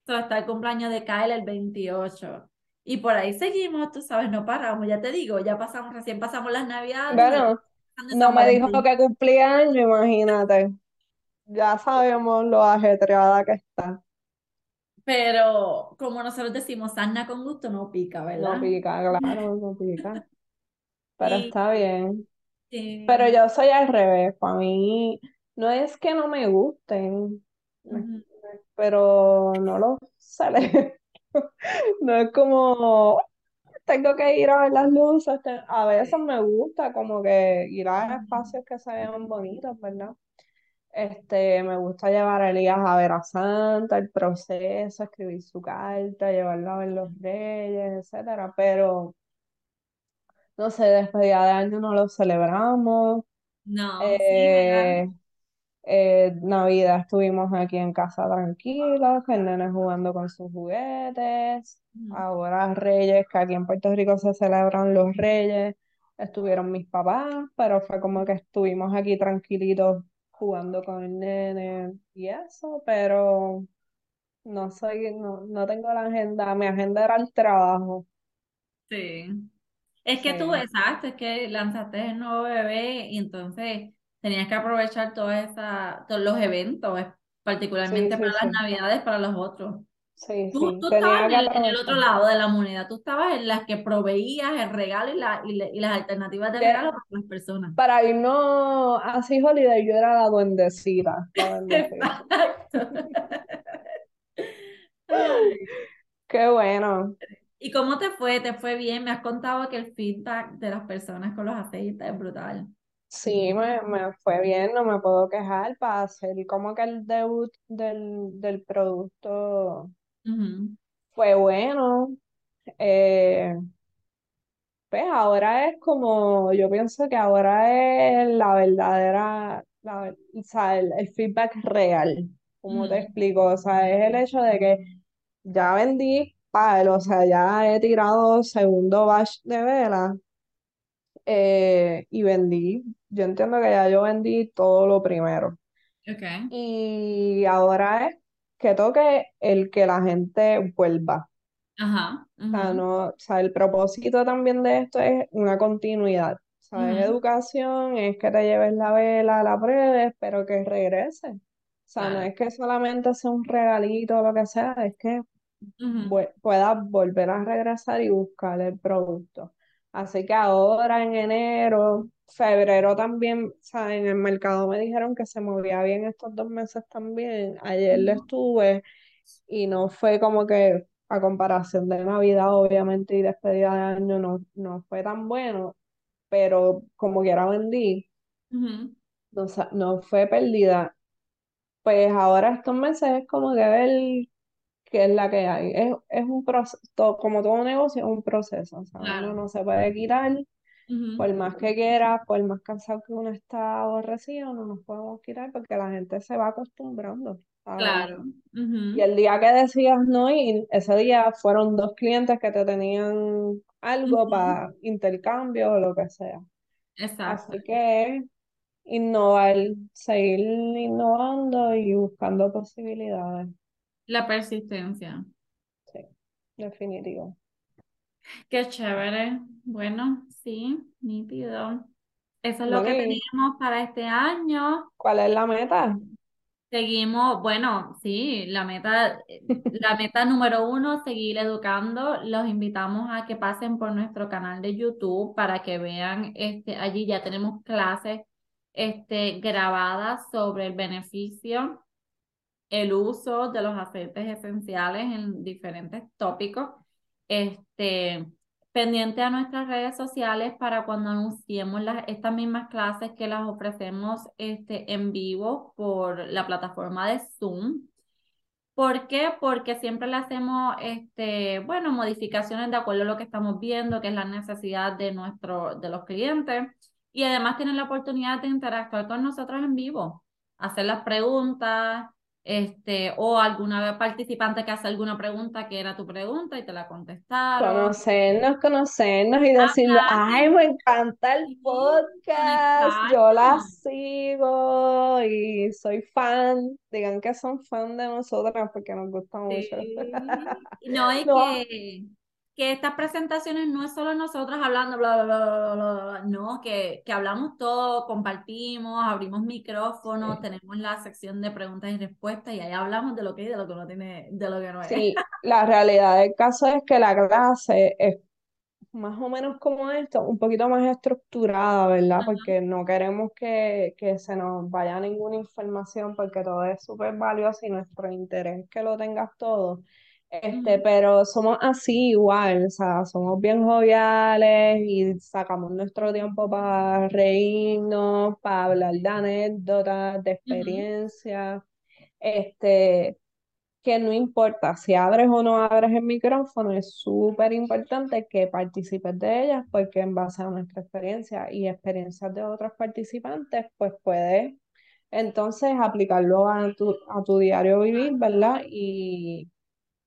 A: Entonces está el cumpleaños de Kyle el 28. Y por ahí seguimos, tú sabes, no paramos, ya te digo, ya pasamos, recién pasamos las navidades.
B: Bueno, no me dijo que cumplía año, imagínate. Ya sabemos lo ajetreada que está.
A: Pero como nosotros decimos, sarna con gusto no pica, ¿verdad?
B: No pica, claro, no pica. Pero está bien. Pero yo soy al revés, para mí no es que no me gusten, pero no lo sale. No es como tengo que ir a ver las luces. A veces me gusta como que ir a espacios que se vean bonitos, ¿verdad? Este, me gusta llevar a Elías a ver a Santa, el proceso, escribir su carta, llevarlo a ver los reyes, etcétera, pero no sé, despedida de año no lo celebramos.
A: No, sí, ¿verdad?
B: Eh, eh, Navidad estuvimos aquí en casa tranquilos, el nene jugando con sus juguetes. Ahora Reyes, que aquí en Puerto Rico se celebran los Reyes, estuvieron mis papás, pero fue como que estuvimos aquí tranquilitos jugando con el nene y eso, pero no soy, no, no tengo la agenda, mi agenda era el trabajo.
A: Sí. Es que tú, exacto, es que lanzaste el nuevo bebé y entonces tenías que aprovechar todas esa, todos los eventos, particularmente para las navidades, para los otros.
B: Sí,
A: tú, tú estabas en el, otro lado de la moneda, tú estabas en las que proveías el regalo y, la, y, las alternativas de regalo para las personas.
B: Para irnos así holiday, yo era la duendecita. Qué bueno.
A: ¿Y cómo te fue? ¿Te fue bien? Me has contado que el feedback de las personas con los aceites es brutal.
B: Sí, me, me fue bien, no me puedo quejar para hacer como que el debut del, del producto fue bueno. Eh, pues ahora es como, yo pienso que ahora es la verdadera, la, o sea, el, feedback real, como te explico, o sea, es el hecho de que ya vendí o sea, ya he tirado segundo batch de vela eh, y vendí, yo entiendo que ya yo vendí todo lo primero.
A: Okay.
B: Y ahora es que toque el que la gente vuelva.
A: Ajá.
B: O sea, no, o sea, el propósito también de esto es una continuidad. ¿Sabes? Educación es que te lleves la vela, la pruebes, pero que regrese. O sea, no es que solamente sea un regalito o lo que sea, es que puedas volver a regresar y buscar el producto. Así que ahora en enero, febrero también, o sea, en el mercado me dijeron que se movía bien estos dos meses también. Ayer le estuve y no fue como que a comparación de Navidad, obviamente, y despedida de año, no, no fue tan bueno, pero como quiera vendí,
A: Ujú,
B: no, sa- no fue pérdida. Pues ahora estos meses es como que ver qué es la que hay. Es, es un proceso, como todo negocio, es un proceso. O sea, uno
A: Claro.
B: no se puede quitar,
A: Ujú,
B: por más que quiera, por más cansado que uno está aborrecido, no nos podemos quitar porque la gente se va acostumbrando, ¿sabes?
A: Claro.
B: Y el día que decías no ir, ese día fueron dos clientes que te tenían algo para intercambio o lo que sea.
A: Exacto.
B: Así que innovar, seguir innovando y buscando posibilidades.
A: La persistencia.
B: Sí, definitivo.
A: Qué chévere. Bueno, sí, nítido. Eso es lo que
B: ¿y
A: teníamos para este año.
B: cuál es la meta?
A: Seguimos, bueno, sí, la meta, la meta número uno, seguir educando. Los invitamos a que pasen por nuestro canal de YouTube para que vean, este, allí ya tenemos clases, este, grabadas sobre el beneficio el uso de los aceites esenciales en diferentes tópicos. Este, pendiente a nuestras redes sociales para cuando anunciemos las, estas mismas clases que las ofrecemos este, en vivo por la plataforma de Zoom. ¿Por qué? Porque siempre le hacemos, este, bueno, modificaciones de acuerdo a lo que estamos viendo, que es la necesidad de, nuestro, de los clientes. Y además tienen la oportunidad de interactuar con nosotros en vivo, hacer las preguntas, este, o alguna vez participante que hace alguna pregunta que era tu pregunta y te la contestaron.
B: Conocernos, conocernos y decirlo,
A: Ajá,
B: ay,
A: y,
B: me encanta el
A: y
B: podcast, yo la sigo y soy fan. Digan que son fan de nosotras porque nos gusta mucho.
A: Sí, no, es
B: No,
A: que, que estas presentaciones no es solo nosotras hablando, bla, bla, bla, bla, bla, no, que, que hablamos todo, compartimos, abrimos micrófonos,
B: sí.
A: tenemos la sección de preguntas y respuestas y ahí hablamos de lo que es y de lo que no tiene, de lo que no es.
B: Sí, la realidad del caso es que la clase es más o menos como esto, un poquito más estructurada, ¿verdad?
A: Ajá,
B: Porque no queremos que, que se nos vaya ninguna información porque todo es súper valioso y nuestro interés es que lo tengas todo. Este, pero somos así igual, o sea, somos bien joviales y sacamos nuestro tiempo para reírnos, para hablar de anécdotas, de experiencias. Este, que no importa si abres o no abres el micrófono, es súper importante que participes de ellas porque en base a nuestra experiencia y experiencias de otros participantes, pues puedes entonces aplicarlo a tu, a tu diario vivir, ¿verdad? Y,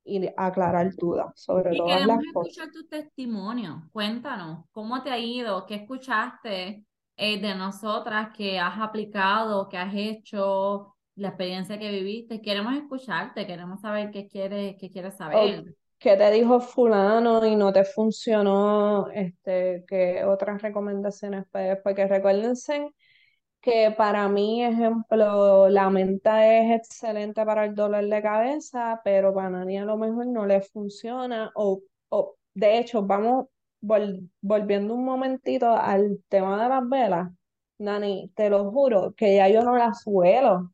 B: y aclarar dudas sobre
A: Y
B: todas
A: queremos
B: las cosas.
A: escuchar tu testimonio. Cuéntanos, ¿cómo te ha ido? ¿Qué escuchaste eh, de nosotras que has aplicado, que has hecho, la experiencia que viviste? Queremos escucharte, queremos saber qué quieres, qué quieres saber.
B: qué te dijo fulano y no te funcionó, este, qué otras recomendaciones, pues, porque recuérdense que para mí, ejemplo, la menta es excelente para el dolor de cabeza, pero para Nani a lo mejor no le funciona. O, o de hecho, vamos vol- volviendo un momentito al tema de las velas. Nani, te lo juro que ya yo no las suelo.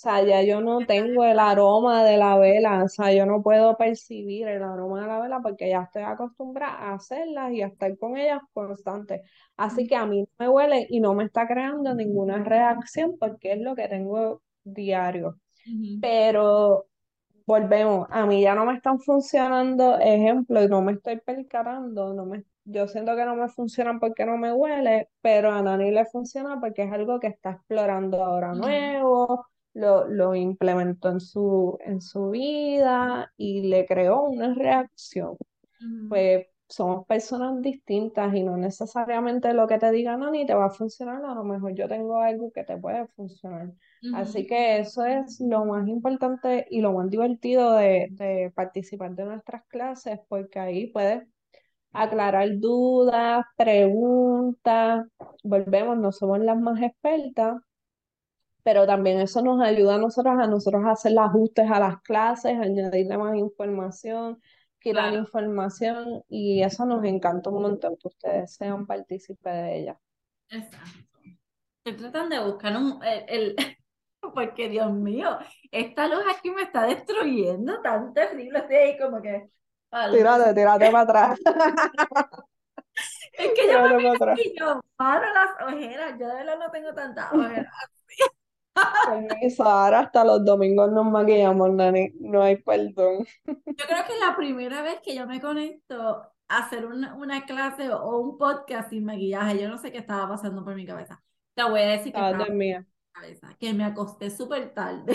B: O sea, ya yo no tengo el aroma de la vela, o sea, yo no puedo percibir el aroma de la vela porque ya estoy acostumbrada a hacerlas y a estar con ellas constante. Así que a mí no me huele y no me está creando ninguna reacción porque es lo que tengo diario. Pero volvemos, a mí ya no me están funcionando, ejemplo, y no me estoy percatando, no me, yo siento que no me funcionan porque no me huele, pero a Nani le funciona porque es algo que está explorando ahora nuevo, lo, lo implementó en su, en su vida y le creó una reacción. Pues somos personas distintas y no necesariamente lo que te diga Nani te va a funcionar, a lo mejor yo tengo algo que te puede funcionar. Así que eso es lo más importante y lo más divertido de, de participar de nuestras clases, porque ahí puedes aclarar dudas, preguntas, volvemos, no somos las más expertas, pero también eso nos ayuda a nosotros a nosotros a hacer los ajustes a las clases, añadirle más información quitar información y eso nos encanta un montón que ustedes sean partícipes de ella.
A: Exacto. Estoy tratando de buscar un, el, porque Dios mío, esta luz aquí me está destruyendo tan terrible, estoy ahí como que...
B: Tírate, tírate para atrás.
A: Es que yo me y yo paro las ojeras, yo de verdad no tengo tantas ojeras.
B: Ahora hasta los domingos nos maquillamos, Nani, no hay perdón.
A: Yo creo que es la primera vez que yo me conecto a hacer una, una clase o un podcast sin maquillaje, yo no sé qué estaba pasando por mi cabeza. Te voy a decir que,
B: ah, mía.
A: Cabeza, que me acosté súper tarde.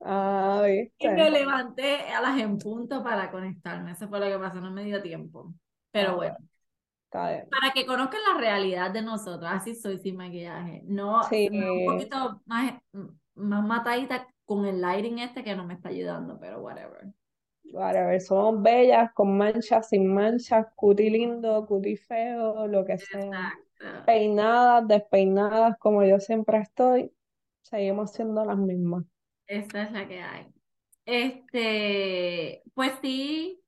B: Ah.
A: Y me levanté a las en punto para conectarme. Eso fue lo que pasó, no me dio tiempo. Pero ah, bueno. Para que conozcan la realidad de nosotros, así soy sin maquillaje. No, un poquito más, más matadita con el lighting este que no me está ayudando, pero whatever.
B: Whatever, somos bellas, con manchas, sin manchas, cuti lindo, cuti feo, lo que sea. Peinadas, despeinadas, como yo siempre estoy, seguimos siendo las mismas.
A: Esa es la que hay. Este, pues sí,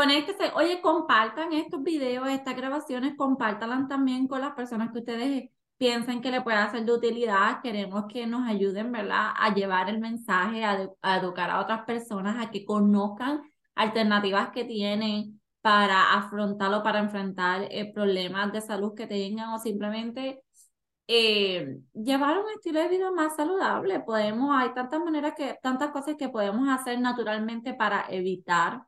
A: conéctese. Oye, compartan estos videos, estas grabaciones, compártanlas también con las personas que ustedes piensen que le pueda ser de utilidad. Queremos que nos ayuden, ¿verdad?, a llevar el mensaje, a, educar a otras personas, a que conozcan alternativas que tienen para afrontarlo, para enfrentar eh, problemas de salud que tengan o simplemente eh, llevar un estilo de vida más saludable. Podemos, hay tantas maneras que, tantas cosas que podemos hacer naturalmente para evitar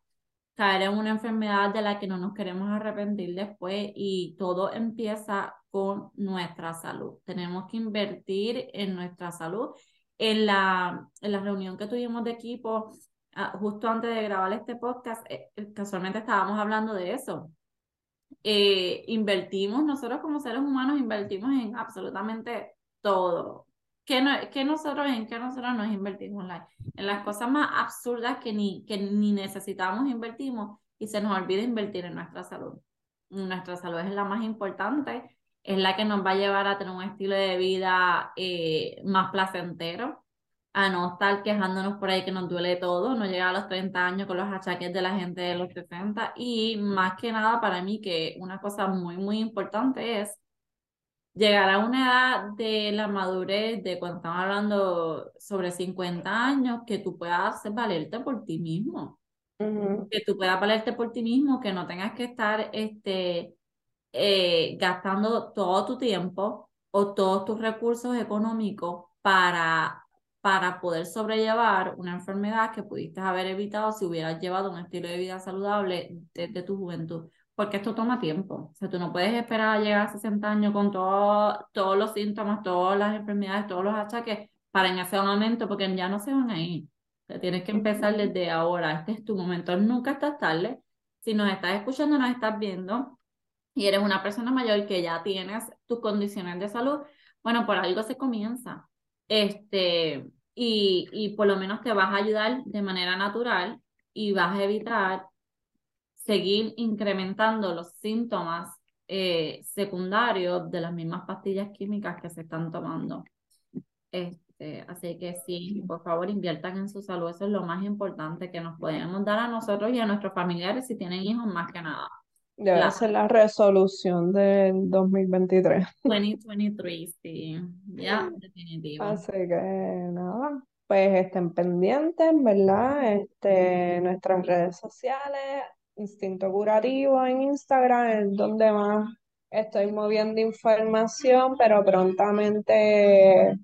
A: caer en una enfermedad de la que no nos queremos arrepentir después y todo empieza con nuestra salud. Tenemos que invertir en nuestra salud. En la, en la reunión que tuvimos de equipo, ah, justo antes de grabar este podcast, eh, eh, casualmente estábamos hablando de eso. Eh, invertimos, nosotros como seres humanos invertimos en absolutamente todo. ¿Qué, no, nosotros, ¿En qué nosotros nos invertimos? En las cosas más absurdas que ni, que ni necesitamos invertimos y se nos olvida invertir en nuestra salud. Nuestra salud es la más importante, es la que nos va a llevar a tener un estilo de vida eh, más placentero, a no estar quejándonos por ahí que nos duele todo, no llegar a los 30 años con los achaques de la gente de los 60 y más que nada para mí que una cosa muy, muy importante es llegar a una edad de la madurez, de cuando estamos hablando sobre 50 años, que tú puedas valerte por ti mismo. Que tú puedas valerte por ti mismo, que no tengas que estar este, eh, gastando todo tu tiempo o todos tus recursos económicos para, para poder sobrellevar una enfermedad que pudiste haber evitado si hubieras llevado un estilo de vida saludable desde tu juventud porque esto toma tiempo. O sea, tú no puedes esperar a llegar a 60 años con todo, todos los síntomas, todas las enfermedades, todos los achaques para en ese momento, porque ya no se van a ir. O sea, tienes que empezar desde ahora. Este es tu momento. Nunca estás tarde. Si nos estás escuchando, nos estás viendo y eres una persona mayor que ya tienes tus condiciones de salud, bueno, por algo se comienza. Este, y, y por lo menos te vas a ayudar de manera natural y vas a evitar seguir incrementando los síntomas eh, secundarios de las mismas pastillas químicas que se están tomando. Este, así que sí, por favor inviertan en su salud, eso es lo más importante que nos podemos dar a nosotros y a nuestros familiares si tienen hijos más que nada.
B: Debe ser la resolución del 2023.
A: 2023, sí, ya, definitivo.
B: Así que nada, pues estén pendientes, ¿verdad? Este, nuestras redes sociales, Instinto Curativo en Instagram, es donde más estoy moviendo información, pero prontamente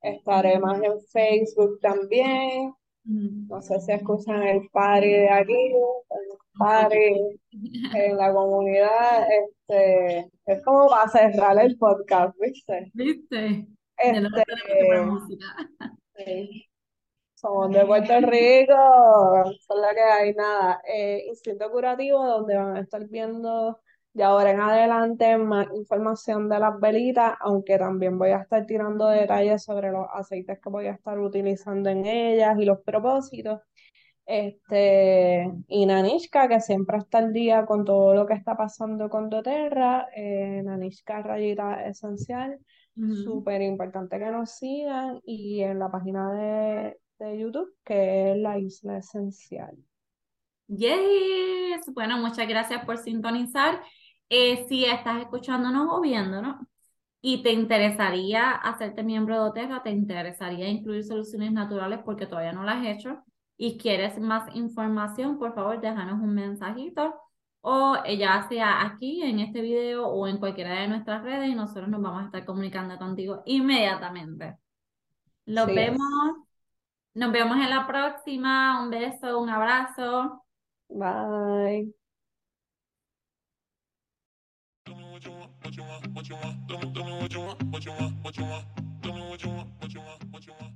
B: estaré más en Facebook también. No sé si escuchan el party de aquí, el party en la comunidad. Este, es como para cerrar el podcast, ¿viste?
A: ¿Viste?
B: Este, sí. Somos de Puerto Rico, son la que hay, nada. Eh, Instinto Curativo, donde van a estar viendo de ahora en adelante más información de las velitas, aunque también voy a estar tirando detalles sobre los aceites que voy a estar utilizando en ellas y los propósitos. Este, y Nanishka, que siempre está al día con todo lo que está pasando con doTERRA, eh, Nanishka Rayita Esencial, súper importante que nos sigan y en la página de de YouTube, que es la isla esencial.
A: Yes. Bueno, muchas gracias por sintonizar. Eh, si estás escuchándonos o viéndonos y te interesaría hacerte miembro de Oterra, te interesaría incluir soluciones naturales porque todavía no las has hecho y quieres más información, por favor, déjanos un mensajito o ya sea aquí en este video o en cualquiera de nuestras redes y nosotros nos vamos a estar comunicando contigo inmediatamente. Los vemos. Nos vemos en la próxima. Un beso, un abrazo.
B: Bye. What you want, what you want, what you want, what you want, what you want, what you want, what you want, what you want.